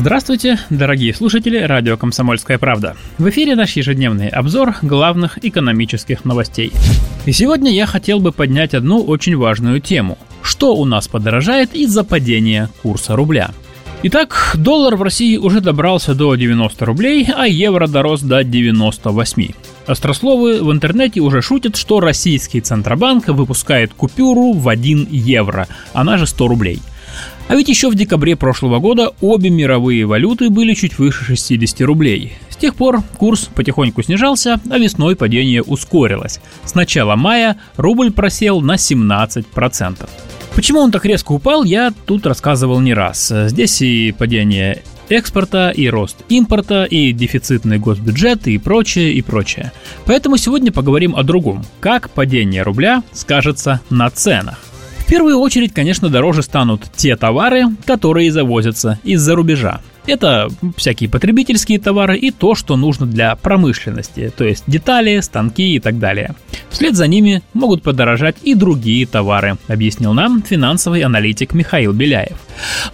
Здравствуйте, дорогие слушатели радио «Комсомольская правда». В эфире наш ежедневный обзор главных экономических новостей. И сегодня я хотел бы поднять одну очень важную тему. Что у нас подорожает из-за падения курса рубля? Итак, доллар в России уже добрался до 90 рублей, а евро дорос до 98. Острословы в интернете уже шутят, что российский Центробанк выпускает купюру в 1 евро, она же 100 рублей – а ведь еще в декабре прошлого года обе мировые валюты были чуть выше 60 рублей. С тех пор курс потихоньку снижался, а весной падение ускорилось. С начала мая рубль просел на 17%. Почему он так резко упал, я тут рассказывал не раз. Здесь и падение экспорта, и рост импорта, и дефицитный госбюджет, и прочее, и прочее. Поэтому сегодня поговорим о другом. Как падение рубля скажется на ценах первую очередь, конечно, дороже станут те товары, которые завозятся из-за рубежа. Это всякие потребительские товары и то, что нужно для промышленности, то есть детали, станки и так далее. Вслед за ними могут подорожать и другие товары, объяснил нам финансовый аналитик Михаил Беляев.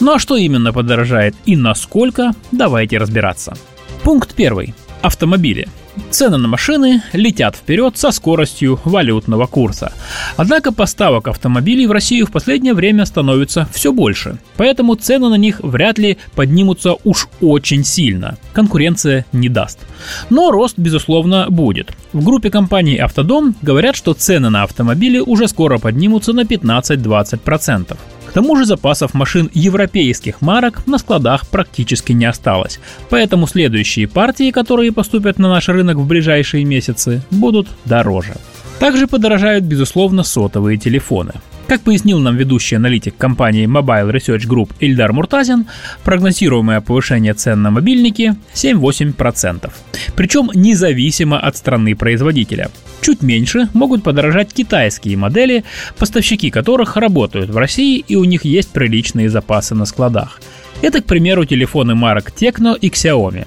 Ну а что именно подорожает и насколько, давайте разбираться. Пункт первый. Автомобили. Цены на машины летят вперед со скоростью валютного курса. Однако поставок автомобилей в Россию в последнее время становится все больше, поэтому цены на них вряд ли поднимутся уж очень сильно. Конкуренция не даст. Но рост, безусловно, будет. В группе компаний «Автодом» говорят, что цены на автомобили уже скоро поднимутся на 15-20% тому же запасов машин европейских марок на складах практически не осталось. Поэтому следующие партии, которые поступят на наш рынок в ближайшие месяцы, будут дороже. Также подорожают, безусловно, сотовые телефоны. Как пояснил нам ведущий аналитик компании Mobile Research Group Ильдар Муртазин, прогнозируемое повышение цен на мобильники 7-8%. Причем независимо от страны производителя. Чуть меньше могут подорожать китайские модели, поставщики которых работают в России и у них есть приличные запасы на складах. Это, к примеру, телефоны марок Tecno и Xiaomi.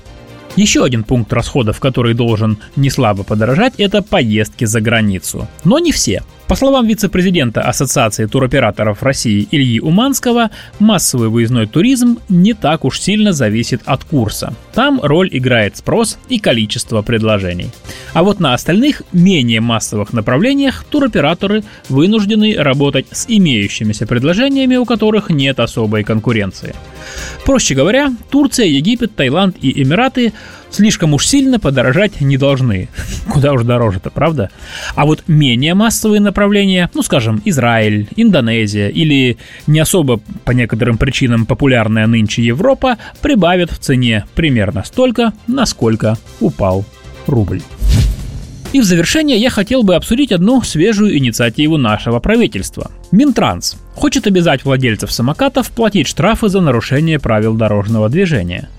Еще один пункт расходов, который должен не слабо подорожать, это поездки за границу. Но не все – по словам вице-президента Ассоциации туроператоров России Ильи Уманского, массовый выездной туризм не так уж сильно зависит от курса. Там роль играет спрос и количество предложений. А вот на остальных, менее массовых направлениях туроператоры вынуждены работать с имеющимися предложениями, у которых нет особой конкуренции. Проще говоря, Турция, Египет, Таиланд и Эмираты слишком уж сильно подорожать не должны. Куда уж дороже-то, правда? А вот менее массовые направления, ну скажем, Израиль, Индонезия или не особо по некоторым причинам популярная нынче Европа прибавят в цене примерно столько, насколько упал рубль. И в завершение я хотел бы обсудить одну свежую инициативу нашего правительства. Минтранс хочет обязать владельцев самокатов платить штрафы за нарушение правил дорожного движения.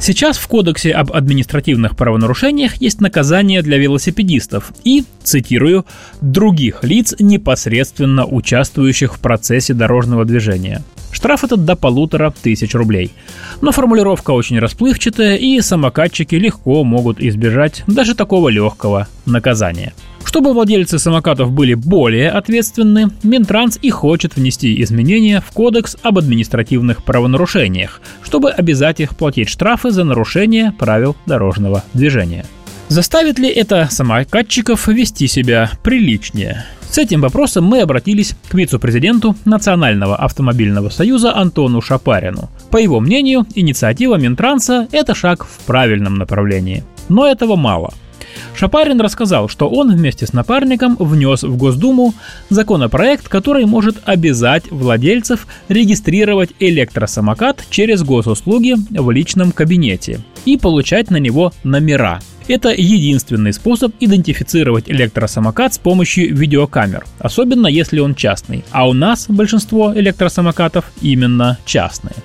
Сейчас в Кодексе об административных правонарушениях есть наказание для велосипедистов и, цитирую, других лиц, непосредственно участвующих в процессе дорожного движения. Штраф этот до полутора тысяч рублей. Но формулировка очень расплывчатая, и самокатчики легко могут избежать даже такого легкого наказания. Чтобы владельцы самокатов были более ответственны, Минтранс и хочет внести изменения в Кодекс об административных правонарушениях, чтобы обязать их платить штрафы за нарушение правил дорожного движения. Заставит ли это самокатчиков вести себя приличнее? С этим вопросом мы обратились к вице-президенту Национального автомобильного союза Антону Шапарину. По его мнению, инициатива Минтранса – это шаг в правильном направлении. Но этого мало – Шапарин рассказал, что он вместе с напарником внес в Госдуму законопроект, который может обязать владельцев регистрировать электросамокат через госуслуги в личном кабинете и получать на него номера. Это единственный способ идентифицировать электросамокат с помощью видеокамер, особенно если он частный. А у нас большинство электросамокатов именно частные.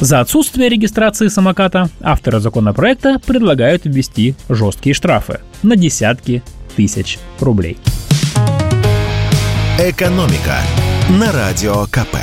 За отсутствие регистрации самоката авторы законопроекта предлагают ввести жесткие штрафы на десятки тысяч рублей. «Экономика» на Радио КП.